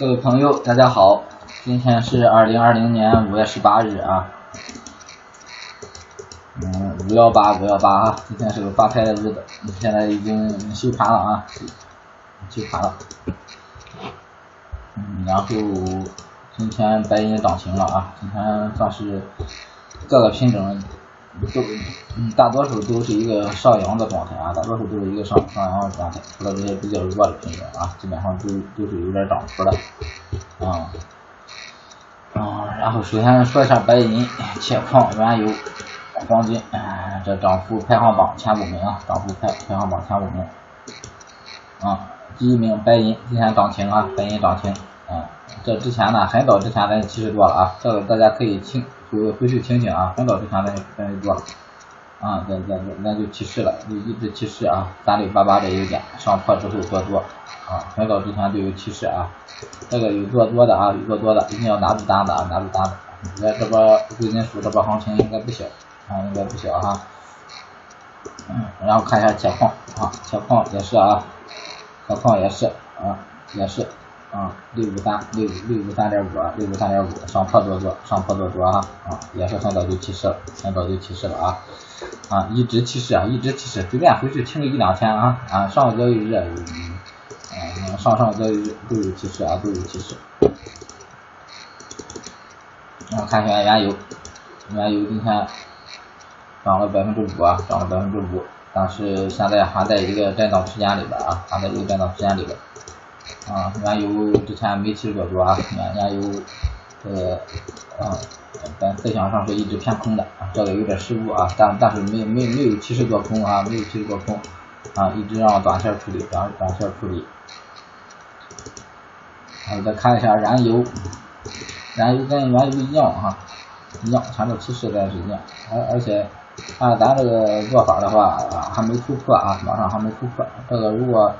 各位朋友，大家好，今天是二零二零年五月十八日啊，嗯，五幺八五幺八啊，今天是个发财的日子，现在已经休盘了啊，休盘了，嗯，然后今天白银涨停了啊，今天算是各个品种。都，嗯，大多数都是一个上扬的状态啊，大多数都是一个上上扬的状态，除了这些比较弱的品种啊，基本上都都是有点涨幅的，啊，啊，然后首先说一下白银、铁矿、原油、黄金，这涨幅排行榜前五名啊，涨幅排排行榜前五名，啊，第一名白银今天涨停啊，白银涨停，啊，这之前呢，很早之前咱其实多了啊，这个大家可以听。回回去听听啊，很早之前咱咱就做，啊，咱咱咱咱就提示了，就一直提示啊，三六八八的一个点上破之后做多，啊，很早之前就有提示啊，这个有做多的啊，有做多的，一定要拿住单子啊，拿住单子。来这波贵金属这波行情应该不小，啊，应该不小哈。嗯，然后看一下铁矿啊，铁矿也是啊，铁矿也是啊，也是。啊，六五三六六五三点五，六五三点五上破多多，上破多多哈啊，也是很早就提示了，很早就提示了啊啊，一直提示啊，一直提示，随便回去听个一两天啊啊，上个交易日啊，上上个交易日都有提示啊，都有提示。然后看一下原油，原油今天涨了百分之五啊，涨了百分之五，但是现在还在一个震荡区间里边啊，还在一个震荡区间里边。啊，原油之前没提示过多啊，原原油这个啊，咱思想上是一直偏空的啊，这个有点失误啊，但但是没没没有提示做空啊，没有提示做空啊，一直让短线处理，短短线处理。啊，再看一下燃油，燃油跟原油一样哈，一样，前面提示的是一样，而而且按咱这个做法的话，还没突破啊，马上还没突破，这个如果。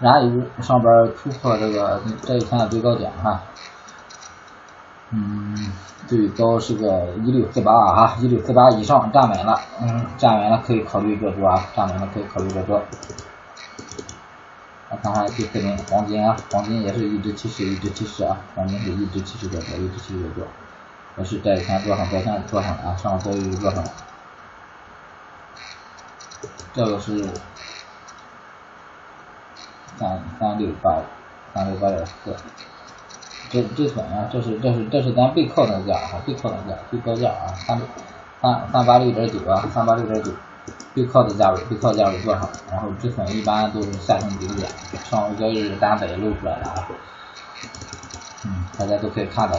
燃油上边突破这个这一天的最高点哈，嗯，最高是个一六四八啊，一六四八以上站稳了，嗯，站稳了可以考虑做多啊，站稳了可以考虑做多。来看看第四名黄金啊，黄金也是一直趋势一直趋势啊，黄金是一直趋势做多，一直趋势做多，也是这一天做上，昨天做上啊，上周又做上了，这个是。三三六八，三六八点四，这这损啊，这是这是这是咱背靠的价啊，背靠的价，最高价啊，三三三八六点九啊，三八六点九，背靠的价位，背靠价位多少？然后止损一般都是下行顶点，上个交易日单子也露出来了啊，嗯，大家都可以看到。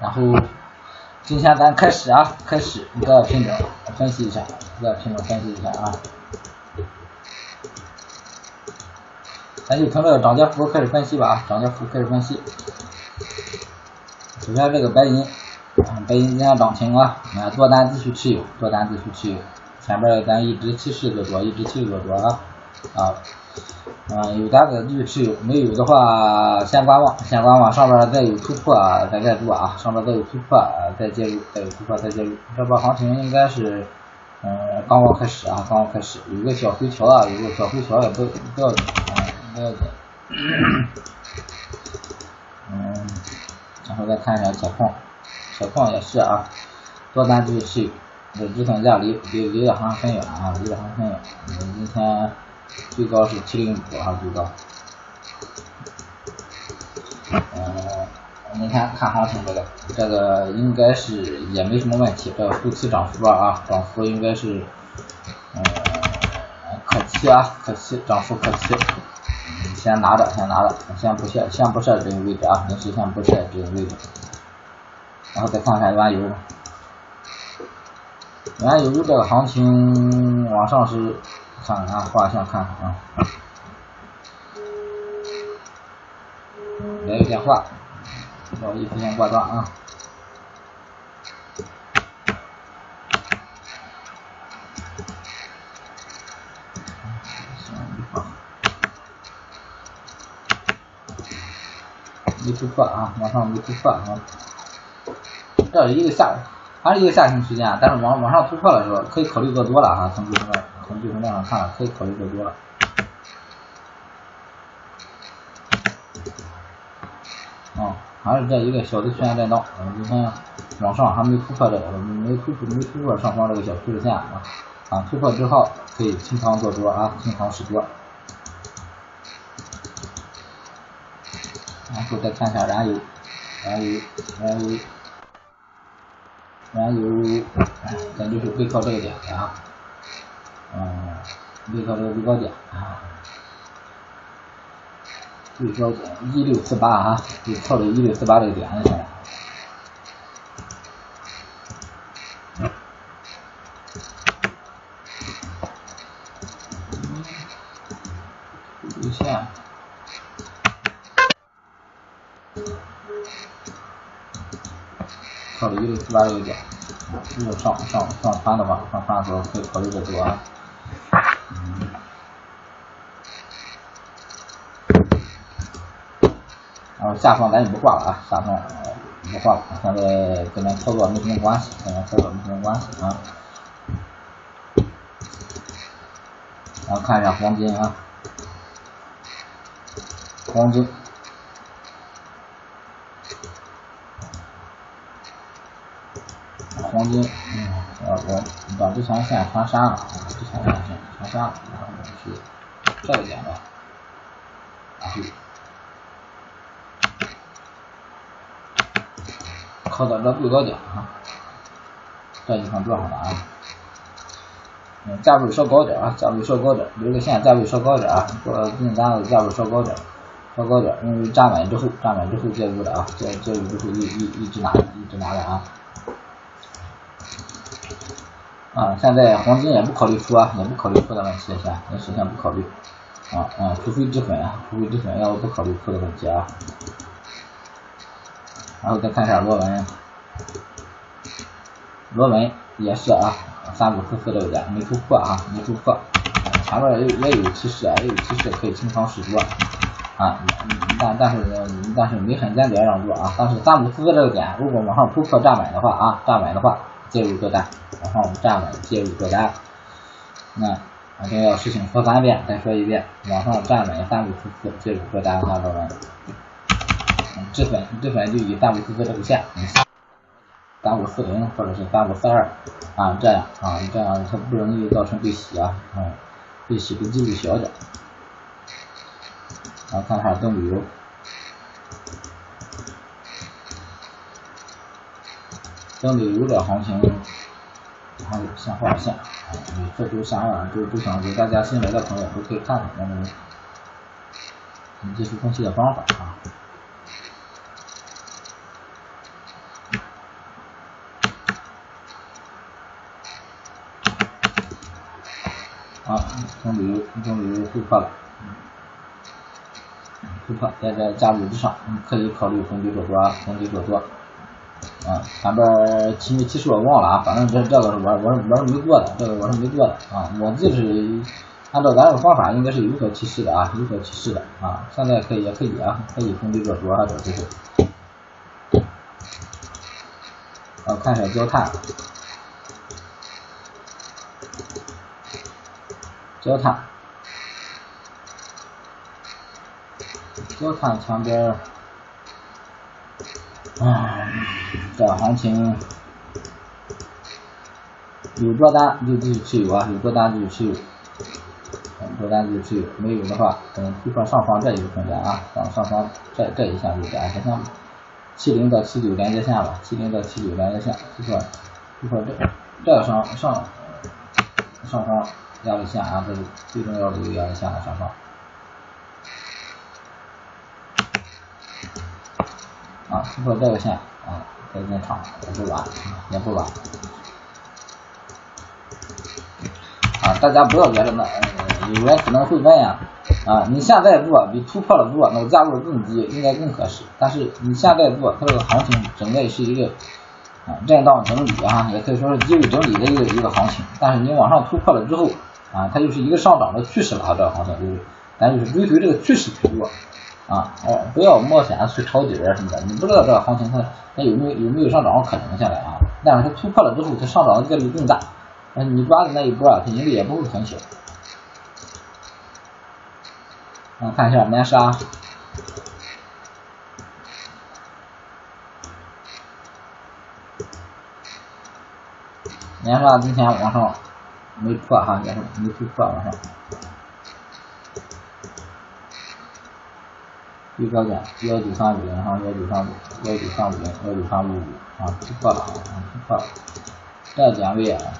然后今天咱开始啊，开始一个品种分析一下，一个品种分析一下啊。咱就从这个涨跌幅开始分析吧啊，涨跌幅开始分析。首先这个白银，白银今天涨停啊，啊多单继续持有，多单继续持有。前边咱一直提示做多，一直提示做多啊啊，嗯有单子继续持有，没有的话先观望，先观望，上边再有突破再再做啊，上边再有突破再介入，再有突破再介入。这波行情应该是嗯刚刚开始啊，刚刚开始，有个小回调啊，有个小回调也不不要紧不要紧，嗯，然后再看一下铁矿，铁矿也是啊，多单继续，这止损价离离离的还很远啊，离的还很远。我们，今天最高是七零五啊，最高。嗯，明天看行情这个，这个应该是也没什么问题，这个后期涨幅啊，涨幅应该是，嗯，可期啊，可期，涨幅可期。先拿着，先拿着，先不设，先不设这个位置啊，临时先不设这个位置。然后再看看原油，原油这个行情往上是，看看啊，画线看看啊。来个电话，不好意思，先挂断啊。突破啊，往上没突破啊，这是一个下，还是一个下行区间，但是往往上突破的时候，可以考虑做多了啊，从这个从这个量上看，可以考虑做多了。还是这一个小的区间震荡，你看往上还没突破这个，没突破没突破上方这个小趋势线啊，啊突破之后可以清仓做多啊，清仓试多。然后再看一下燃油，燃油，燃油，燃油，咱就是背靠这个点啊，嗯，背靠这个最高点啊。最高点一六四八啊，就靠着一六四八这个点就行了。日线，靠着一六四八这个点，如果上上上穿的话，上穿的时候可以考虑这做啊。下方咱就不挂了啊，下方不挂了，现在跟咱操作没什么关系，跟咱操作没什么关系啊。然后看一下黄金啊，黄金，黄金，嗯，我我把之前线穿删了，之前线穿删了，然后我们去这个点的，然后。靠到这最高点啊，这地方做上了啊。嗯，价位稍高点啊，价位稍高点，留个线，价位稍高点啊，做订单的价位稍高点，稍高点，因为站稳之后，站稳之后介入的啊，介介入之后一一一直拿，一直拿的啊。啊，现在黄金也不考虑出啊，也不考虑出的问题，先也首先不考虑啊啊，除非止损啊，除非止损，要不不考虑出的问题啊。然后再看一下螺纹，螺纹也是啊，三五四四这个点没突破啊，没突破，前面也有也有提示啊，也有提示可以清仓试多啊，但但是但是没很坚决让做啊，但是三五四四这个点如果往上突破站稳的话啊，站稳的话介入做单，往上站稳介入做单，那我这要事情说三遍，再说一遍，往上站稳三五四四介入做单，看到没？止损，止损就以三五四四这个线，三五四零或者是三五四二啊，这样啊，这样它不容易造成被洗啊，嗯，被洗的几率小点。然后看看东旅游，东旅游的行情，还有先画线，这都啥玩意儿？都都想给大家新来的朋友都可以看看我们技术分析的方法啊。啊，从旅游，从旅游突破了，突破在这价位之上，你可以考虑逢低做多，逢低做多。啊，前边提没提示我忘了啊，反正这这个是我我是我是没做的，这个我是没做的啊，我就是按照咱这个方法应该是有所提示的啊，有所提示的啊，现在可以也可以啊，可以逢低做多啊，这就是。啊，看一下焦炭。焦炭，焦炭前边，唉，这行情有多单就继续持有啊，有多单就继续持有，多单就持有，没有的话等突破上方这一个空间啊，上上方这这一下就是安全线，七零到七九连接线吧，七零到七九连接线，突破突破这这上上上方。压力线啊，这是最重要的一个压力线的上方。啊，突破这个线啊，再进场也不晚，也不晚。啊，大家不要觉得那，有人可能会问呀，啊，你现在做比突破了做，那个价位更低，应该更合适。但是你现在做，它这个行情整个也是一个啊震荡整理啊，也可以说是机会整理的一个一个行情。但是你往上突破了之后，啊，它就是一个上涨的趋势了，这个行情就是，咱就是追随这个趋势去做，啊，哎，不要冒险去抄底啊什么的，你不知道这个行情它它有没有有没有上涨可能下来啊？但是它突破了之后，它上涨的概率更大，那、你抓的那一波啊，它盈利也不会很小。啊，看一下南沙。年上今天往上没破哈，年没突破往上。最高点幺九三五零哈，幺九三五，幺九三五零，幺九三五五啊，突破了啊，突破了。这点位啊，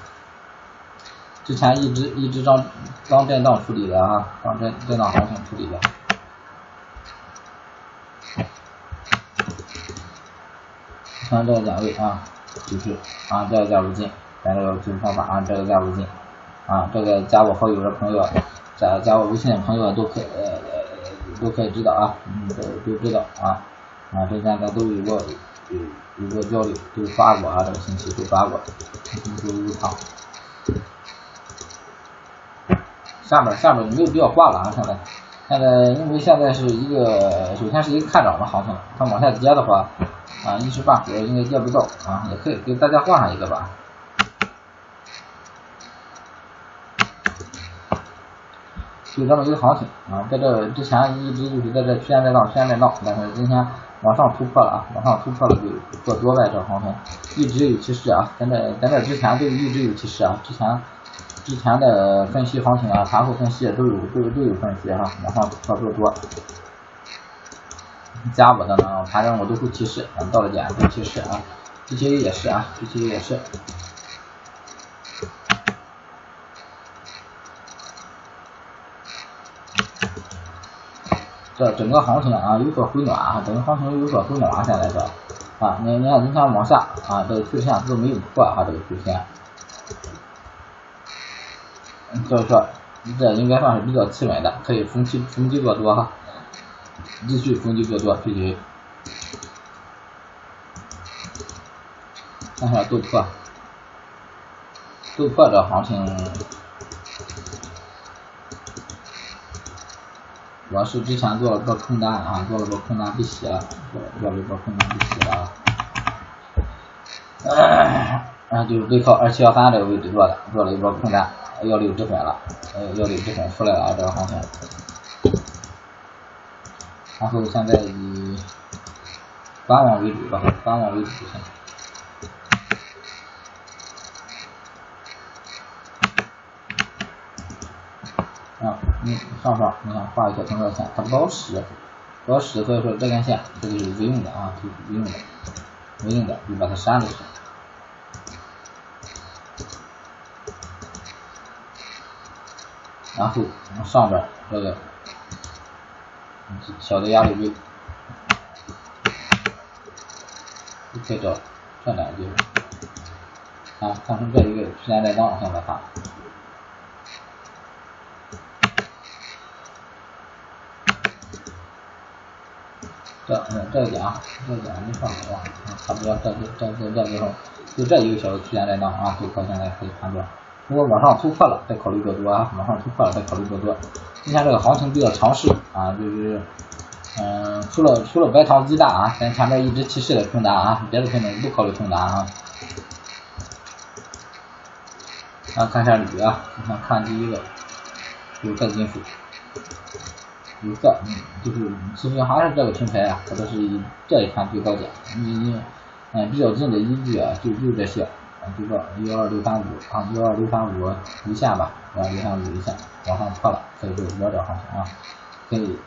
之前一直一直当当震荡处理的哈，当震震荡行情处理的。看这个点位啊，就是啊这个价位进，咱这个技术方法啊这个价位进，啊这个加我好友的朋友，加加我微信的朋友都可呃。都可以知道啊，嗯，都都知道啊，啊，之前咱都有过有有过交流，都发过啊，这个信息都发过，都入场。下面下面没有必要挂了啊，现在现在因为现在是一个首先是一个看涨的行情，它往下跌的话啊一时半会应该跌不到啊，也可以给大家换上一个吧。就这么一个行情啊，在这之前一直就是在这区间震荡，区间震荡，但是今天往上突破了啊，往上突破了就做多呗，这行情一直有趋势啊，咱这咱这之前都一直有趋势啊，之前之前的分析行情啊，盘后分析都有都有都有分析哈，往上突破做多，加我的呢，反正我都会提示，到了点会提示啊，G T A 也是啊，G T A 也是。这整个行情啊有所回暖啊，整个行情有所回暖现在这啊，你你看今天往下啊，这个趋势线都没有破啊，这个趋势线，所以说这应该算是比较企稳的，可以逢低逢低做多哈，继续逢低做多，继续看一下豆粕，豆粕这行情。我是之前做了个空单啊，做了个空单被洗了，做做了一波空单被洗了啊，然后就是背靠二七幺三这个位置做的，做了一波空单，幺六止损了，呃幺六止损出来了这个行情，然后现在以观望为主吧，观望为主先。啊，你上上，你看画一条中条线，它不好使，不好使，所以说这根线这个是无用的啊，就是无用的，无用的，你把它删了。然后上边这个小的压力位，就可以找这两个地方，啊，看成这一个时间震荡，现在看。这嗯这个点啊，这个点没放好啊，差不多这这这这这地方，就这一个小的区间震荡啊，就靠现在可以判断。如果往上突破了，再考虑做多啊，往上突破了再考虑做多。今天这个行情比较强势啊，就是嗯，除了除了白糖鸡蛋啊，咱前面一直提示的空单啊，别的品种不考虑空单啊。啊，看一下铝啊，看看第一个，有色金属。有色，嗯，就是其实还是这个平台啊，它都是以这一盘最高点，你你嗯比较近的依据啊，就就这些，啊，就说幺二六三五啊，幺二六三五一线吧，幺二六三五一线往上破了，可以就摸着行情啊，可以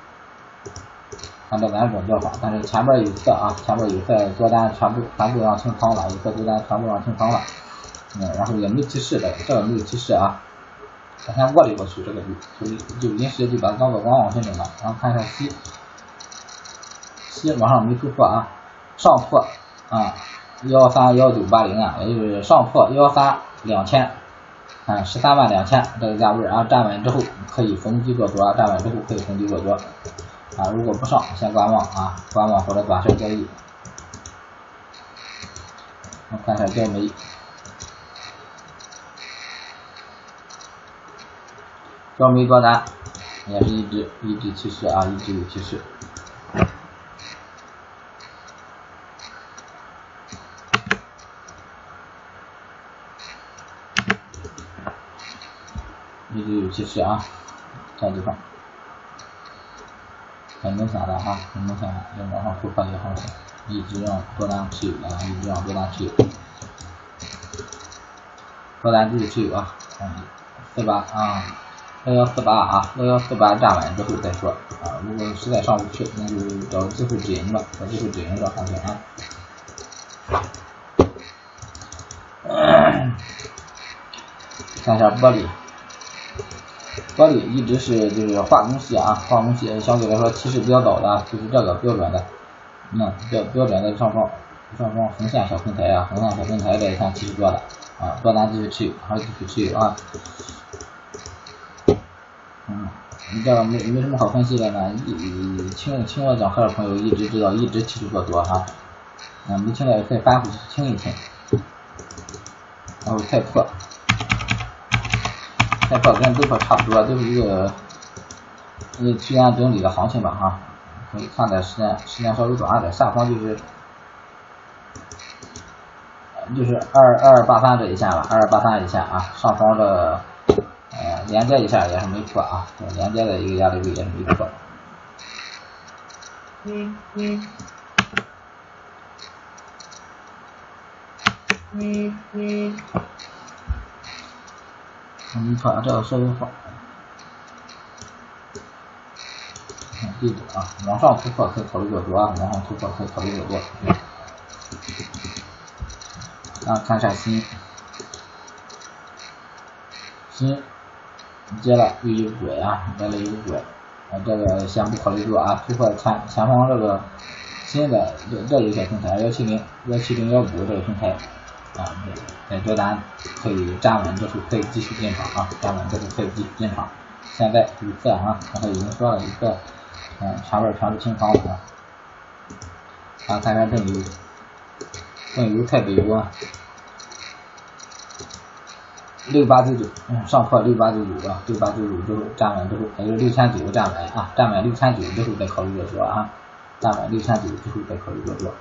按照咱这种做法，但是前面有色啊，前面有色多单全部全部让清仓了，有色多单全部让清仓了，嗯，然后也没提示的，这个没有提示啊。它先过滤过去，这个就就就临时就把它当做观望品种了。然后看一下西，西往上没突破啊，上破啊幺三幺九八零啊，也就是上破幺三两千，啊十三万两千这个价位啊，站稳之后可以逢低做多，站稳之后可以逢低做多啊，如果不上先观望啊，观望或者短线交易。我看一下焦煤。焦煤多单也是一直一直趋势啊，一直有趋势，一直有趋势啊，这地方很明显的哈，很明显的要往上突破一个行情，一直让多单持有啊，一直让多单持有。多单继续持有啊，嗯，四八啊，幺幺四八啊，幺幺四八站稳之后再说啊，如果实在上不去，那就找机会止盈吧，找机会止盈这行情啊。看一下玻璃，玻璃一直是就是化工系啊，化工系相对来说提示比较早的，就是这个标准的，嗯，标标准的上方上方横线小平台啊，横线小平台这一看提示多的啊，多单继续持有，还是继续持有啊。你这个没没什么好分析的呢，一听听我讲课的朋友一直知道，一直提示做多哈，啊，没听的可以翻回去听一听。然后太破，太破跟豆破差不多，都是一个一个区间整理的行情吧哈，可以看的时间时间稍微短一点，下方就是就是二二八三这一线了，二二八三一线啊，上方的连接一下也是没错啊，连接的一个压力位也是没错。嗯嗯。嗯嗯，没错，这个稍微好。记住啊，往上突破可以考虑做多啊，往上突破可以考虑做多。啊，看一下新，新接了又一轨啊，接了一轨，啊这个先不考虑做啊，突破前前方这个新的这这一个平台幺七零幺七零幺五这个平台。啊，在多单可以站稳这是可以继续进场啊，站稳这是可以继续进场。现在一次啊，刚才已经说了一个，嗯，前面全是清仓啊。啊，看看正油，正油太北油啊，六八九九，嗯，上破六八九九啊，六八九九之后站稳之后，还有六千九站稳啊，站稳六千九之后再考虑做多啊，站稳六千九之后再考虑做多。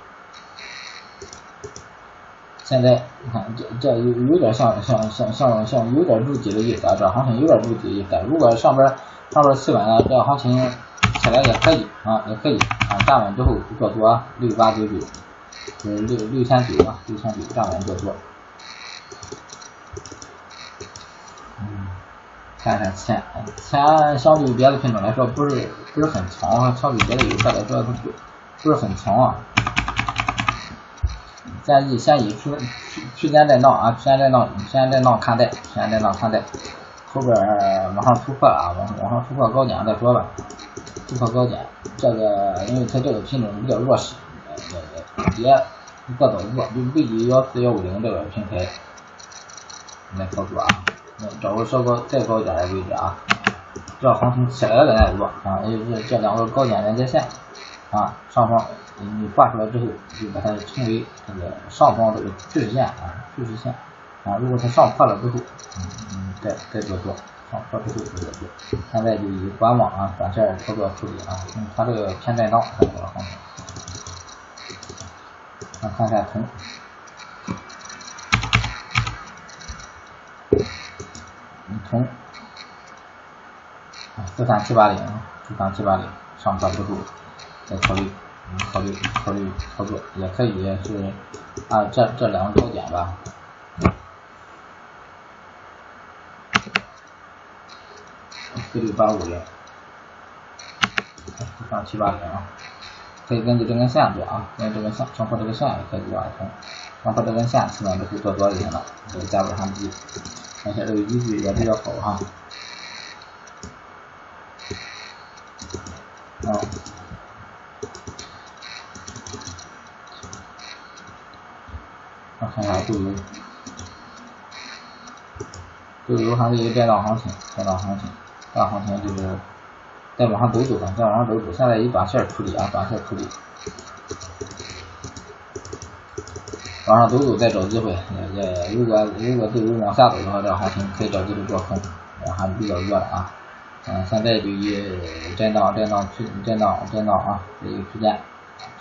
现在你看这这有有点像像像像像有点筑底的意思啊，这行情有点筑底的意思。如果上边上边企稳了，这行情起来也可以啊，也可以啊，站稳之后做多六八九九，就是六六千九啊，六千九站稳做多。嗯，看看钱钱相对于别的品种来说不是不是很强，相对别的有色来说它不不是很强啊。建议先以区区间震荡啊，区间震荡，区间震荡看待，区间震荡看待，后边往上突破啊，往往上突破高点再说吧。突破高点，这个因为它这个品种比较弱势，别过早做，就不以幺四幺五零这个平台来操作啊，找个稍高再高一点的位置啊，这行情起来了再做啊，因为这这两个高点连接线啊，上方。你画出来之后，就把它称为这个上方这个趋势线啊，趋势线啊。如果它上破了之后，嗯嗯，再再做做，上破之后再做做。现在就以观望啊，短线操作处理啊。嗯，它这个偏震荡，看这个行情。那看一下铜，铜，四三七八零，四三七八零，上破之后再考虑。考虑考虑操作也可以是啊，这这两个高点吧，四六八五零，上七八零啊，可以根据这根线做啊，根据这根线上破这个线也可以做啊，上破这根线基本都可以做多一点了，这个价位还低，而且这个依据也比较好哈，啊。看一下豆油，豆油还是一个震荡行情，震荡行情，大行情就是再往上走走吧，再往上走走。现在以短线处理啊，短线处理，往上走走再找机会。也也，如果如果豆油往下走的话，这行情可以找机会做空，还比较弱的啊。嗯，现在就以震荡、震荡区、震荡、震荡啊这一个区间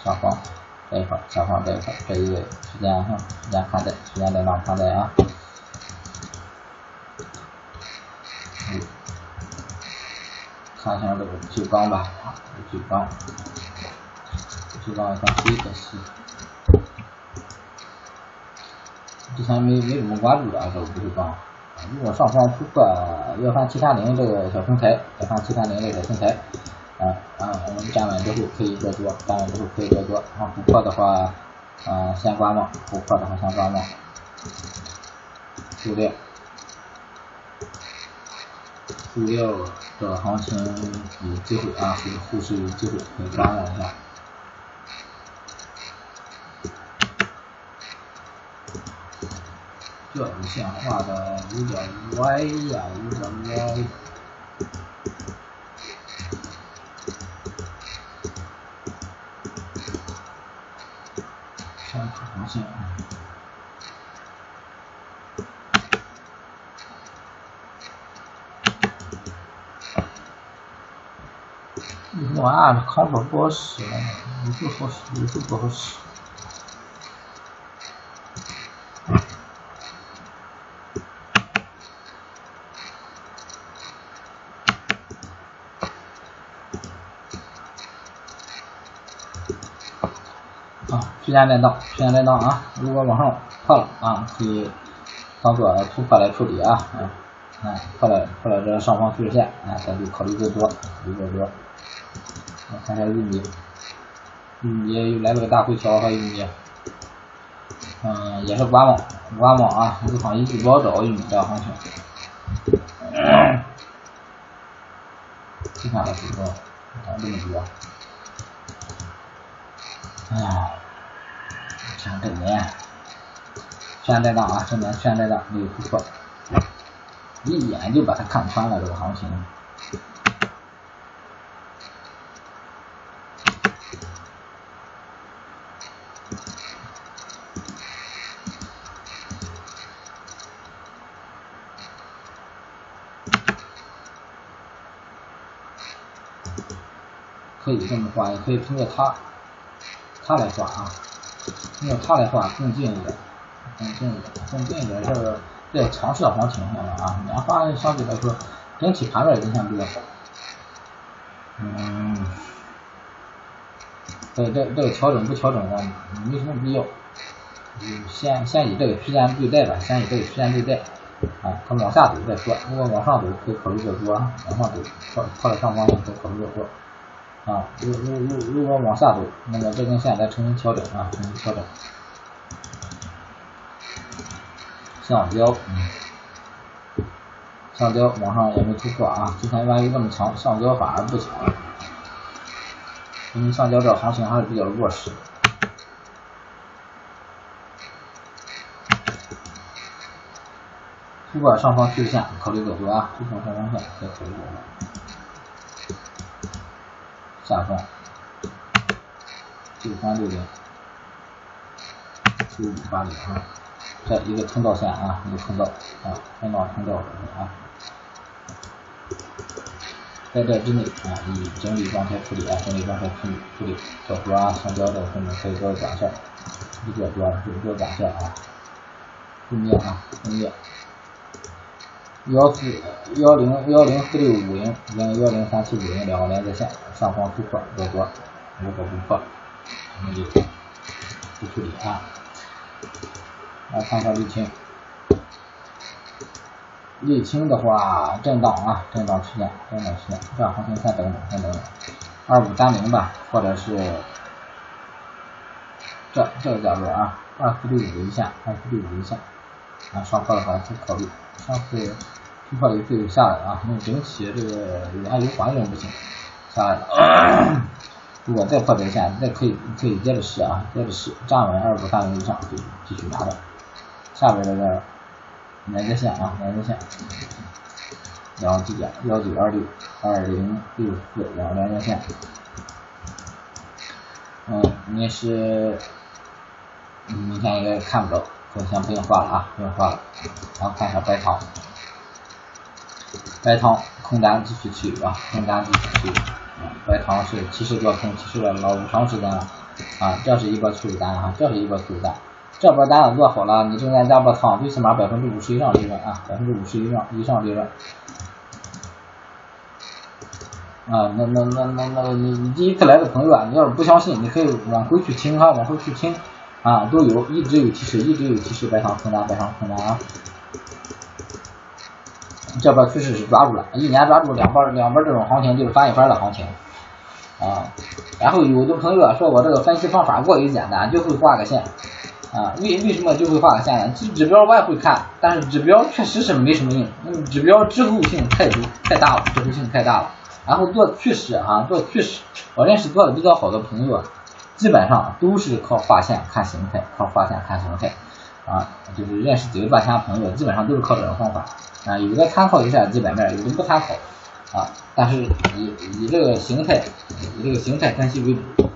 上方。这一块，下方这一块，这一个时间哈，时间看待，时间在哪看待啊？嗯，看一下这个九钢吧，九钢，九钢看这个是，之前没没怎么关注啊，这个不会帮。如果上方突破幺三七三零这个小平台，幺三七三零这个平台，啊啊，我们站稳之后可以做多，站稳之后可以做多，啊不破的话，啊先观望，不破的话先观望，对不对？主要的行情有机会啊，后后市有机会可以观望一下。这五线画的有点歪呀，有点歪。上长线啊。这玩意儿扛不好使，有时候好使，有时候不好使。时间震荡，时间震荡啊！如果往上破了啊，可以当做突破来处理啊，啊，破了破了这上方趋势线啊，咱就考虑做多，考虑做多。我看下玉米，玉米又来了个大回调和玉米，嗯，也是观望，观望啊，市场一直不好找玉米这行情。看了几个，涨这么多，哎。像这年，现在档啊，这年现在档没有突破，一眼就把它看穿了这个行情。可以这么画，也可以通过它，它来画啊。用它来画更近一点，更近一点，更近一点。这个在长势行情下面啊，年画相对来说整体盘面影响比较好。嗯，这这这个调整不调整的没什么必要。嗯，先先以这个区间对待吧，先以这个区间对待。啊，它往下走再说，如果往上走可以考虑做多，往上走破破了上方可以考虑做多。啊，如如如如果往下走，那么这根线再重新调整啊，重新调整。橡胶，嗯，橡胶往上也没突破啊，之前万一这么强，橡胶反而不强，因为橡胶这行情还是比较弱势。突破上方趋势线，考虑走多啊，突破上方线再考虑走多。下方。六三六零，九五八零啊，这一个通道线啊，一个通道啊，通道通道啊，在这之内啊，以整理状态处理啊，整理状态处理处理，做多啊，橡胶的后面可以做短线，一做多就做短线啊，分裂啊，分裂。幺四幺零幺零四六五零跟幺零三七五零两个连接线上方突破做多，如果不破，我们就不处理啊。来看看沥青，沥青的话震荡啊，震荡区间，震荡区间，这样行情先等等，先等等，二五三零吧，或者是这这个价位啊，二四六五一线，二四六五一线，啊上破的话先考虑，上次。突破了一次就下来了啊，因为整体这个原油环境不行，下来了。如果再破这个线，再可以可以接着试啊，接着试，站稳二五三零以上就继续拿着。下边这个连接线啊，连接线，两个基点幺九二六二零六四两个连接线。嗯，你是明天应该看不着，所以先不用画了啊，不用画了。然后看一下白糖。白糖空单继续持有啊，空单继续持有。白糖是提示做空，提示了老长时间了啊，这是一波处理单啊，这是一波处理单。这波单子做好了，你中间加波仓，最起码百分之五十以上利润啊，百分之五十以上以上利润。啊，那那那那那，你你第一次来的朋友啊，你要是不相信，你可以往回去听啊，往回去听啊，都有，一直有提示，一直有提示，白糖空单，白糖空单啊。这边趋势是抓住了，一年抓住两波两波这种行情就是翻一番的行情啊。然后有的朋友啊说我这个分析方法过于简单，就会画个线啊。为为什么就会画个线呢？指指标我也会看，但是指标确实是没什么用，指标滞后性太多太大了，滞后性太大了。然后做趋势啊，做趋势，我认识做的比较好的朋友啊，基本上都是靠画线看形态，靠画线看形态啊。就是认识几个赚钱的朋友，基本上都是靠这种方法。啊，有的参考一下基本面，有的不参考啊。但是以以这个形态，以这个形态分析为主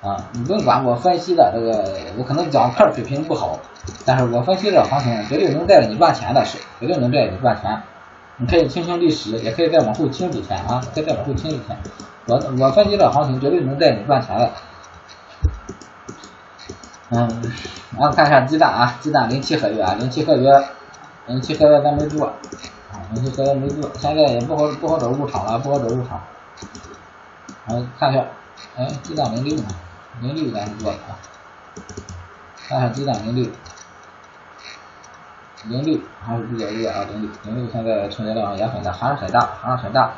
啊。你不用管我分析的这个，我可能讲课水平不好，但是我分析这行情绝对能带着你赚钱的是，绝对能带着你赚钱。你可以听听历史，也可以再往后听几天啊，可以再往后听几天。我我分析这行情绝对能带你赚钱的。嗯，然后看一下鸡蛋啊，鸡蛋零七合约啊，零七合约。零七合约咱没做，啊，零七合约没做，现在也不好不好找入场了，不好找入场。然后看一下，哎，鸡蛋零六呢？零六咱是做的啊。看一下鸡蛋零六，零六还是比较热啊，零六零六现在成交量也很大，还是很大，还是很大。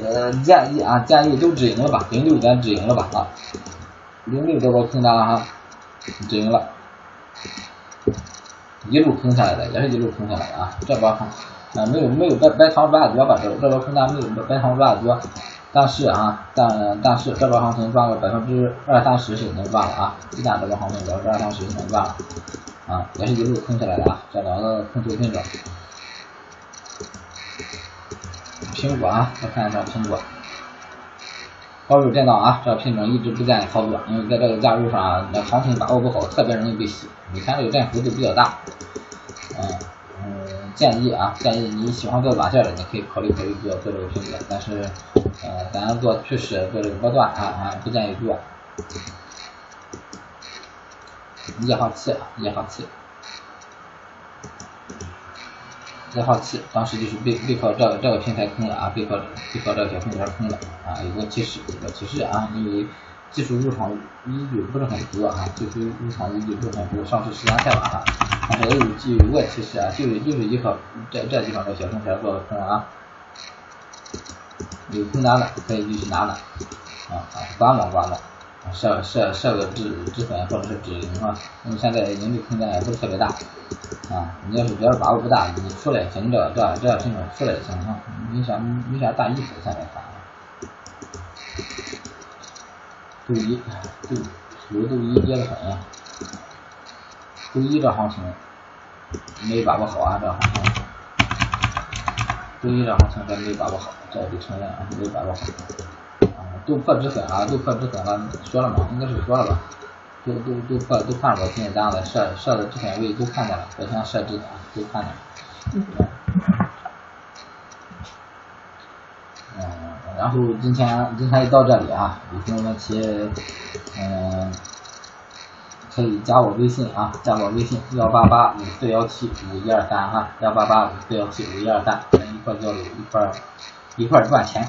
呃，建议啊，建议都止盈了吧，零六咱止盈了吧啊。零六这波空单哈，止盈了。一路空下来的，也是一路空下来的啊！这波看，啊没有没有白白仓赚的多吧？这这波空单没有白仓赚的多，但是啊，但但是这波行情赚个百分之二三十是能赚的啊！鸡蛋这波行情百分之二三十是能赚了啊，也是一路空下来的啊！这两个空头品种，苹果啊，再看一下苹果。高手震荡啊，这个品种一直不建议操作，因为在这个价位上，那行情把握不好，特别容易被洗。你看这个振幅度比较大，嗯嗯，建议啊，建议你喜欢做短线的，你可以考虑考虑做做这个品种，但是呃，咱做趋势做这个波段啊啊，不建议做。液化气，液化气。一号气，当时就是背背靠这个这个平台空了啊，背靠背靠这个小空间空了啊，有个提示，有个提示啊，因为技术入场依据不是很足啊，技术入场依据不是很足，上市时间太晚了，但是也有就有个提示啊，就是就是依靠这这地方这小空间做的空啊，有空单的可以继续拿的啊啊，观望观望。设设设个止止损或者是止盈啊，因为现在盈利空间也不是特别大啊。你要是觉得把握不大，你出来行这这这品种出来行啊，没啥没啥大意思现在看。周一周有周一跌的很啊，周一这行情没把握好啊，这行情周一这行情咱没把握好，这得承认啊，没把握好。都破止损了，都破止损了，说了嘛？应该是说了吧？都都都破，都看着我今天单子设设的止损位都看见了，昨天设置的都看见了。嗯，然后今天今天就到这里啊，有什么问题，嗯，可以加我微信啊，加我微信幺八八五四幺七五一二三哈，幺八八五四幺七五一二三，咱一块交流，一块一块赚钱。